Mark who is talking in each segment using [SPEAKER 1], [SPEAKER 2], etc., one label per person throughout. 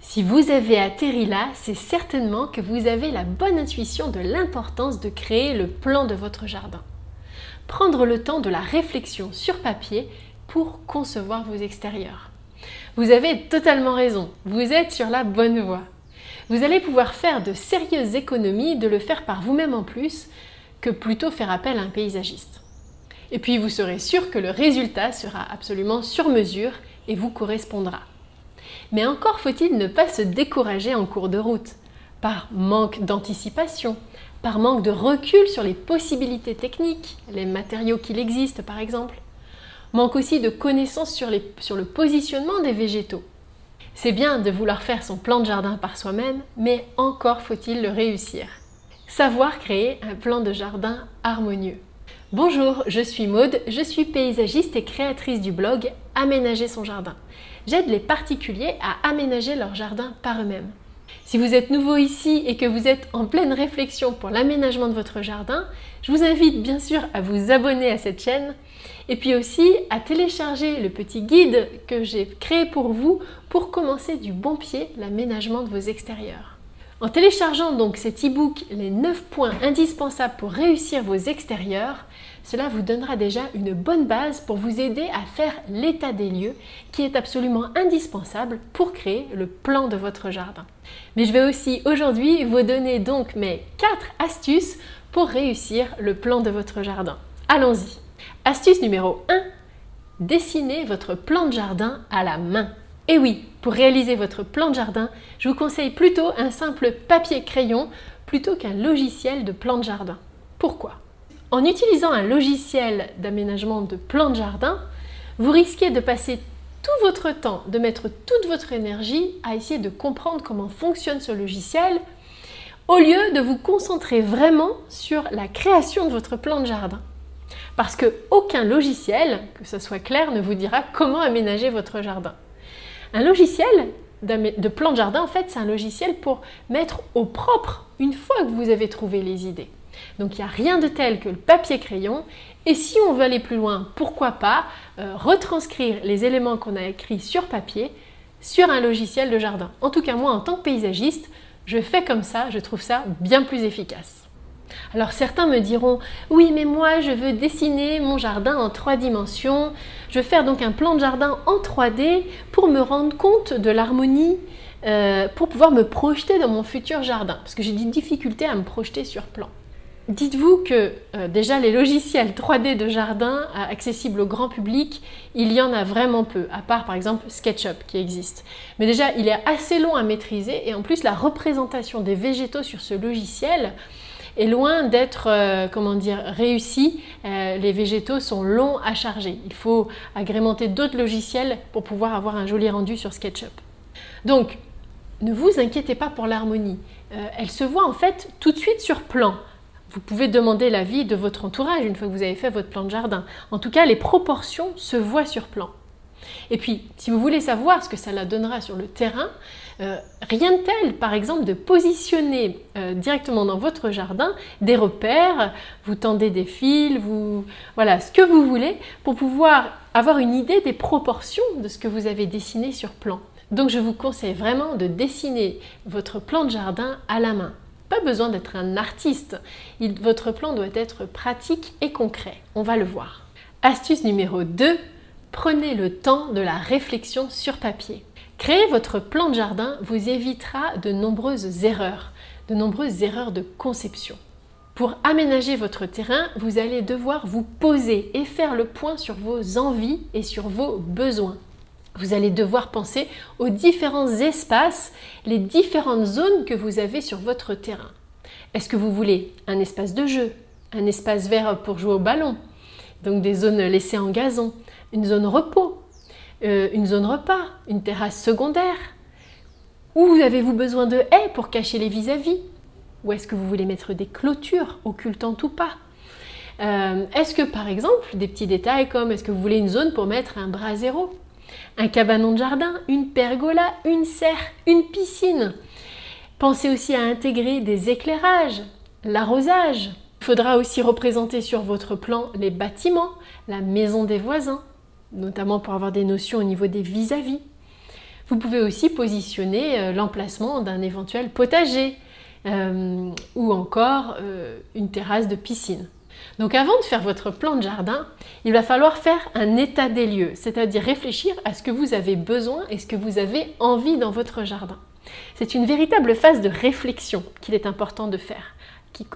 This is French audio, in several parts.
[SPEAKER 1] Si vous avez atterri là, c'est certainement que vous avez la bonne intuition de l'importance de créer le plan de votre jardin. Prendre le temps de la réflexion sur papier pour concevoir vos extérieurs. Vous avez totalement raison, vous êtes sur la bonne voie. Vous allez pouvoir faire de sérieuses économies de le faire par vous-même en plus que plutôt faire appel à un paysagiste. Et puis vous serez sûr que le résultat sera absolument sur mesure et vous correspondra. Mais encore faut-il ne pas se décourager en cours de route, par manque d'anticipation, par manque de recul sur les possibilités techniques, les matériaux qu'il existe par exemple. Manque aussi de connaissances sur le positionnement des végétaux. C'est bien de vouloir faire son plan de jardin par soi-même, mais encore faut-il le réussir. Savoir créer un plan de jardin harmonieux. Bonjour, je suis Maude, je suis paysagiste et créatrice du blog Aménager son jardin. J'aide les particuliers à aménager leur jardin par eux-mêmes. Si vous êtes nouveau ici et que vous êtes en pleine réflexion pour l'aménagement de votre jardin, je vous invite bien sûr à vous abonner à cette chaîne et puis aussi à télécharger le petit guide que j'ai créé pour vous pour commencer du bon pied l'aménagement de vos extérieurs. En téléchargeant donc cet e-book Les 9 points indispensables pour réussir vos extérieurs, cela vous donnera déjà une bonne base pour vous aider à faire l'état des lieux qui est absolument indispensable pour créer le plan de votre jardin. Mais je vais aussi aujourd'hui vous donner donc mes 4 astuces pour réussir le plan de votre jardin. Allons-y. Astuce numéro 1. Dessinez votre plan de jardin à la main. Et oui, pour réaliser votre plan de jardin, je vous conseille plutôt un simple papier-crayon plutôt qu'un logiciel de plan de jardin. Pourquoi? En utilisant un logiciel d'aménagement de plan de jardin, vous risquez de passer tout votre temps, de mettre toute votre énergie à essayer de comprendre comment fonctionne ce logiciel, au lieu de vous concentrer vraiment sur la création de votre plan de jardin. Parce qu'aucun logiciel, que ce soit clair, ne vous dira comment aménager votre jardin. Un logiciel de plan de jardin, en fait, c'est un logiciel pour mettre au propre une fois que vous avez trouvé les idées. Donc il n'y a rien de tel que le papier-crayon. Et si on veut aller plus loin, pourquoi pas euh, retranscrire les éléments qu'on a écrits sur papier sur un logiciel de jardin. En tout cas, moi, en tant que paysagiste, je fais comme ça, je trouve ça bien plus efficace. Alors certains me diront oui mais moi je veux dessiner mon jardin en trois dimensions, je veux faire donc un plan de jardin en 3D pour me rendre compte de l'harmonie, euh, pour pouvoir me projeter dans mon futur jardin, parce que j'ai des difficultés à me projeter sur plan. Dites-vous que euh, déjà les logiciels 3D de jardin euh, accessibles au grand public, il y en a vraiment peu, à part par exemple SketchUp qui existe. Mais déjà il est assez long à maîtriser et en plus la représentation des végétaux sur ce logiciel, est loin d'être, euh, comment dire, réussi. Euh, les végétaux sont longs à charger. Il faut agrémenter d'autres logiciels pour pouvoir avoir un joli rendu sur SketchUp. Donc, ne vous inquiétez pas pour l'harmonie. Euh, elle se voit en fait tout de suite sur plan. Vous pouvez demander l'avis de votre entourage une fois que vous avez fait votre plan de jardin. En tout cas, les proportions se voient sur plan. Et puis, si vous voulez savoir ce que ça la donnera sur le terrain, euh, rien de tel, par exemple, de positionner euh, directement dans votre jardin des repères, vous tendez des fils, vous voilà, ce que vous voulez pour pouvoir avoir une idée des proportions de ce que vous avez dessiné sur plan. Donc je vous conseille vraiment de dessiner votre plan de jardin à la main. Pas besoin d'être un artiste. votre plan doit être pratique et concret. On va le voir. Astuce numéro 2, prenez le temps de la réflexion sur papier. Créer votre plan de jardin vous évitera de nombreuses erreurs, de nombreuses erreurs de conception. Pour aménager votre terrain, vous allez devoir vous poser et faire le point sur vos envies et sur vos besoins. Vous allez devoir penser aux différents espaces, les différentes zones que vous avez sur votre terrain. Est-ce que vous voulez un espace de jeu, un espace vert pour jouer au ballon, donc des zones laissées en gazon, une zone repos, euh, une zone repas, une terrasse secondaire. Ou avez-vous besoin de haies pour cacher les vis-à-vis? Ou est-ce que vous voulez mettre des clôtures occultant ou pas? Euh, Est-ce que par exemple, des petits détails comme est-ce que vous voulez une zone pour mettre un brasero Un cabanon de jardin, une pergola, une serre, une piscine. Pensez aussi à intégrer des éclairages, l'arrosage. Il faudra aussi représenter sur votre plan les bâtiments, la maison des voisins, notamment pour avoir des notions au niveau des vis-à-vis. Vous pouvez aussi positionner euh, l'emplacement d'un éventuel potager euh, ou encore euh, une terrasse de piscine. Donc avant de faire votre plan de jardin, il va falloir faire un état des lieux, c'est-à-dire réfléchir à ce que vous avez besoin et ce que vous avez envie dans votre jardin. C'est une véritable phase de réflexion qu'il est important de faire.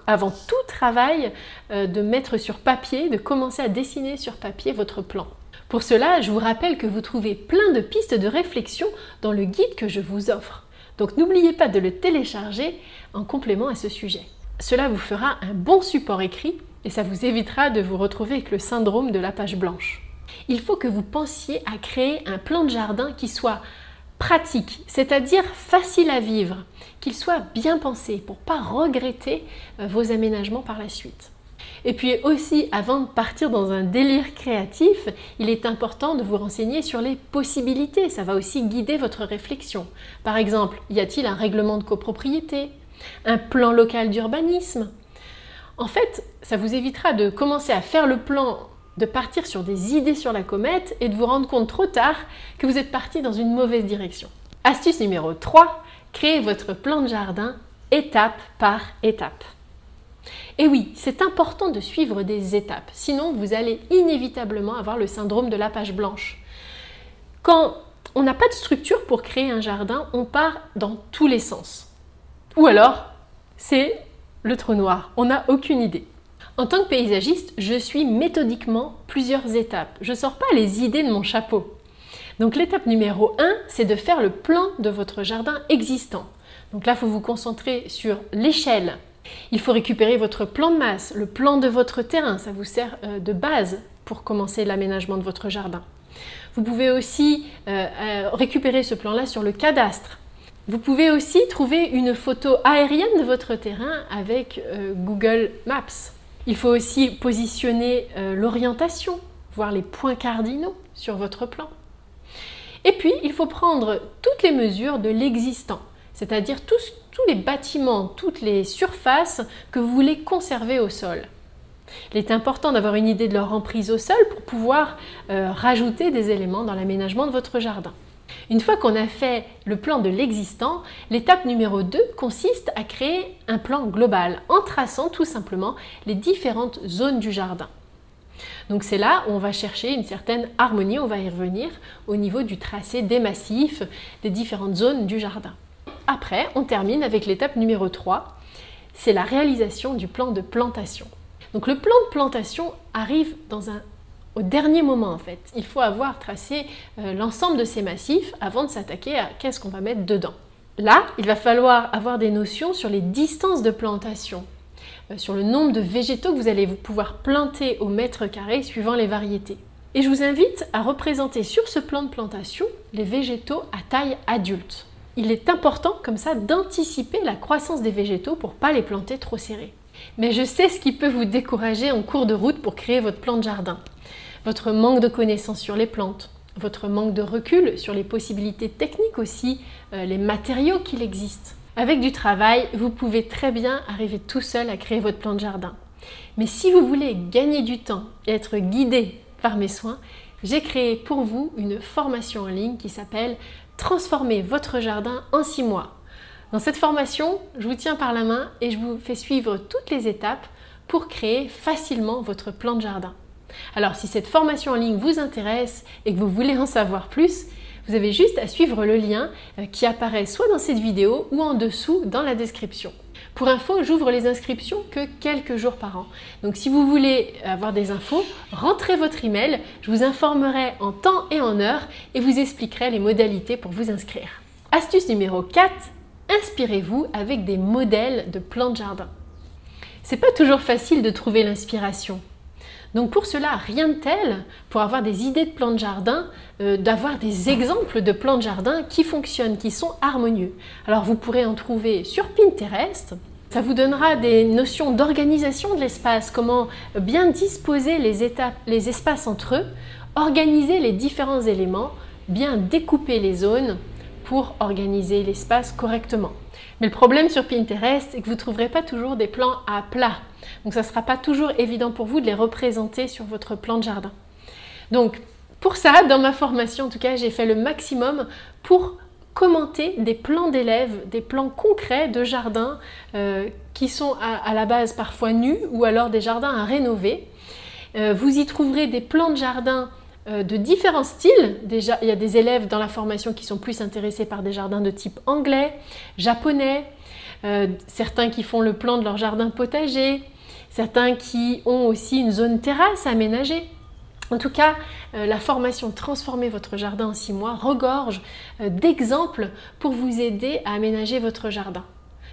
[SPEAKER 1] Avant tout travail, de mettre sur papier, de commencer à dessiner sur papier votre plan. Pour cela, je vous rappelle que vous trouvez plein de pistes de réflexion dans le guide que je vous offre. Donc n'oubliez pas de le télécharger en complément à ce sujet. Cela vous fera un bon support écrit et ça vous évitera de vous retrouver avec le syndrome de la page blanche. Il faut que vous pensiez à créer un plan de jardin qui soit pratique, c'est-à-dire facile à vivre, qu'il soit bien pensé pour pas regretter euh, vos aménagements par la suite. Et puis aussi, avant de partir dans un délire créatif, il est important de vous renseigner sur les possibilités. Ça va aussi guider votre réflexion. Par exemple, y a-t-il un règlement de copropriété Un plan local d'urbanisme? En fait, ça vous évitera de commencer à faire le plan de partir sur des idées sur la comète et de vous rendre compte trop tard que vous êtes parti dans une mauvaise direction. Astuce numéro 3, créez votre plan de jardin étape par étape. Et oui, c'est important de suivre des étapes, sinon vous allez inévitablement avoir le syndrome de la page blanche. Quand on n'a pas de structure pour créer un jardin, on part dans tous les sens. Ou alors, c'est le trou noir, on n'a aucune idée. En tant que paysagiste, je suis méthodiquement plusieurs étapes. Je ne sors pas les idées de mon chapeau. Donc l'étape numéro 1, c'est de faire le plan de votre jardin existant. Donc là, il faut vous concentrer sur l'échelle il faut récupérer votre plan de masse, le plan de votre terrain, ça vous sert euh, de base pour commencer l'aménagement de votre jardin. Vous pouvez aussi euh, euh, récupérer ce plan-là sur le cadastre. Vous pouvez aussi trouver une photo aérienne de votre terrain avec Google Maps. Il faut aussi positionner l'orientation, voir les points cardinaux sur votre plan. Et puis, il faut prendre toutes les mesures de l'existant c'est-à-dire tous, les bâtiments, toutes les surfaces que vous voulez conserver au sol. Il est important d'avoir une idée de leur emprise au sol pour pouvoir euh, rajouter des éléments dans l'aménagement de votre jardin. Une fois qu'on a fait le plan de l'existant, l'étape numéro 2 consiste à créer un plan global en traçant tout simplement les différentes zones du jardin. Donc c'est là où on va chercher une certaine harmonie, on va y revenir au niveau du tracé des massifs, des différentes zones du jardin. Après, on termine avec l'étape numéro 3, c'est la réalisation du plan de plantation. Donc le plan de plantation arrive dans un, au dernier moment en fait. Il faut avoir tracé euh, l'ensemble de ces massifs avant de s'attaquer à qu'est-ce qu'on va mettre dedans. Là, il va falloir avoir des notions sur les distances de plantation, euh, sur le nombre de végétaux que vous allez pouvoir planter au mètre carré suivant les variétés. Et je vous invite à représenter sur ce plan de plantation les végétaux à taille adulte il est important comme ça d'anticiper la croissance des végétaux pour pas les planter trop serrés. Mais je sais ce qui peut vous décourager en cours de route pour créer votre plan de jardin. Votre manque de connaissances sur les plantes, votre manque de recul sur les possibilités techniques aussi, euh, les matériaux qu'il existe. Avec du travail, vous pouvez très bien arriver tout seul à créer votre plan de jardin. Mais si vous voulez gagner du temps et être guidé par mes soins, j'ai créé pour vous une formation en ligne qui s'appelle transformer votre jardin en 6 mois. Dans cette formation, je vous tiens par la main et je vous fais suivre toutes les étapes pour créer facilement votre plan de jardin. Alors si cette formation en ligne vous intéresse et que vous voulez en savoir plus, vous avez juste à suivre le lien euh, qui apparaît soit dans cette vidéo ou en dessous dans la description. Pour info, j'ouvre les inscriptions que quelques jours par an. Donc si vous voulez avoir des infos, rentrez votre email, je vous informerai en temps et en heure et vous expliquerai les modalités pour vous inscrire. Astuce numéro 4, inspirez-vous avec des modèles de plans de jardin. C'est pas toujours facile de trouver l'inspiration. Donc pour cela, rien de tel pour avoir des idées de plans de jardin, euh, d'avoir des exemples de plans de jardin qui fonctionnent, qui sont harmonieux. Alors vous pourrez en trouver sur Pinterest. Ça vous donnera des notions d'organisation de l'espace, comment bien disposer les, étapes, les espaces entre eux, organiser les différents éléments, bien découper les zones pour organiser l'espace correctement. Mais le problème sur Pinterest, c'est que vous ne trouverez pas toujours des plans à plat. Donc ça ne sera pas toujours évident pour vous de les représenter sur votre plan de jardin. Donc pour ça, dans ma formation, en tout cas, j'ai fait le maximum pour commenter des plans d'élèves, des plans concrets de jardins euh, qui sont à, la base parfois nus ou alors des jardins à rénover. Euh, vous y trouverez des plans de jardin euh, de différents styles. Déjà, il y a des élèves dans la formation qui sont plus intéressés par des jardins de type anglais, japonais, certains qui font le plan de leur jardin potager, certains qui ont aussi une zone terrasse aménagée. En tout cas, euh, la formation Transformer votre jardin en 6 mois regorge euh, d'exemples pour vous aider à aménager votre jardin.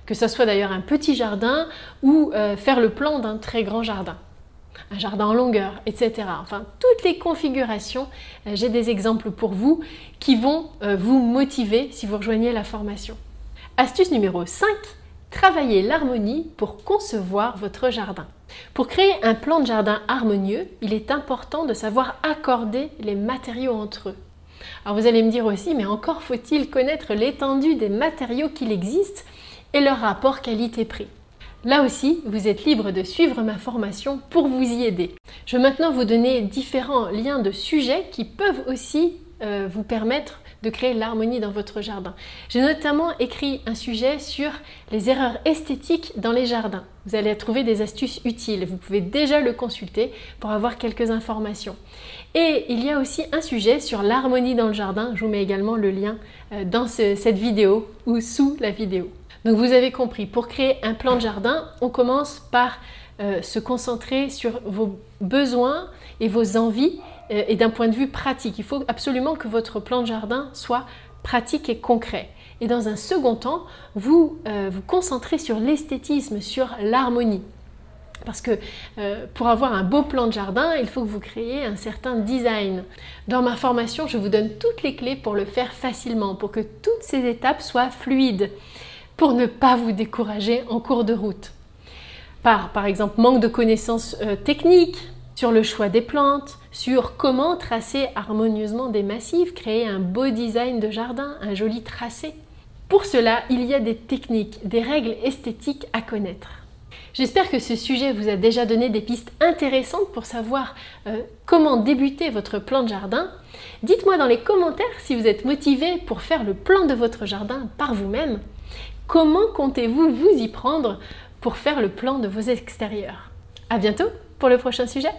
[SPEAKER 1] Que ce soit d'ailleurs un petit jardin ou euh, faire le plan d'un très grand jardin. Un jardin en longueur, etc. Enfin, toutes les configurations, j'ai des exemples pour vous qui vont vous motiver si vous rejoignez la formation. Astuce numéro 5, travaillez l'harmonie pour concevoir votre jardin. Pour créer un plan de jardin harmonieux, il est important de savoir accorder les matériaux entre eux. Alors vous allez me dire aussi, mais encore faut-il connaître l'étendue des matériaux qu'il existe et leur rapport qualité-prix. Là aussi, vous êtes libre de suivre ma formation pour vous y aider. Je vais maintenant vous donner différents liens de sujets qui peuvent aussi euh, vous permettre de créer l'harmonie dans votre jardin. J'ai notamment écrit un sujet sur les erreurs esthétiques dans les jardins. Vous allez trouver des astuces utiles. Vous pouvez déjà le consulter pour avoir quelques informations. Et il y a aussi un sujet sur l'harmonie dans le jardin. Je vous mets également le lien euh, dans cette vidéo ou sous la vidéo. Donc vous avez compris, pour créer un plan de jardin, on commence par euh, se concentrer sur vos besoins et vos envies et d'un point de vue pratique. Il faut absolument que votre plan de jardin soit pratique et concret. Et dans un second temps, vous euh, vous concentrez sur l'esthétisme, sur l'harmonie. Parce que euh, pour avoir un beau plan de jardin, il faut que vous créiez un certain design. Dans ma formation, je vous donne toutes les clés pour le faire facilement, pour que toutes ces étapes soient fluides, pour ne pas vous décourager en cours de route. Par, par exemple, manque de connaissances techniques, sur le choix des plantes, sur comment tracer harmonieusement des massifs, créer un beau design de jardin, un joli tracé. Pour cela, il y a des techniques, des règles esthétiques à connaître. J'espère que ce sujet vous a déjà donné des pistes intéressantes pour savoir euh, comment débuter votre plan de jardin. Dites-moi dans les commentaires si vous êtes motivé pour faire le plan de votre jardin par vous-même. Comment comptez-vous vous y prendre pour faire le plan de vos extérieurs? À bientôt pour le prochain sujet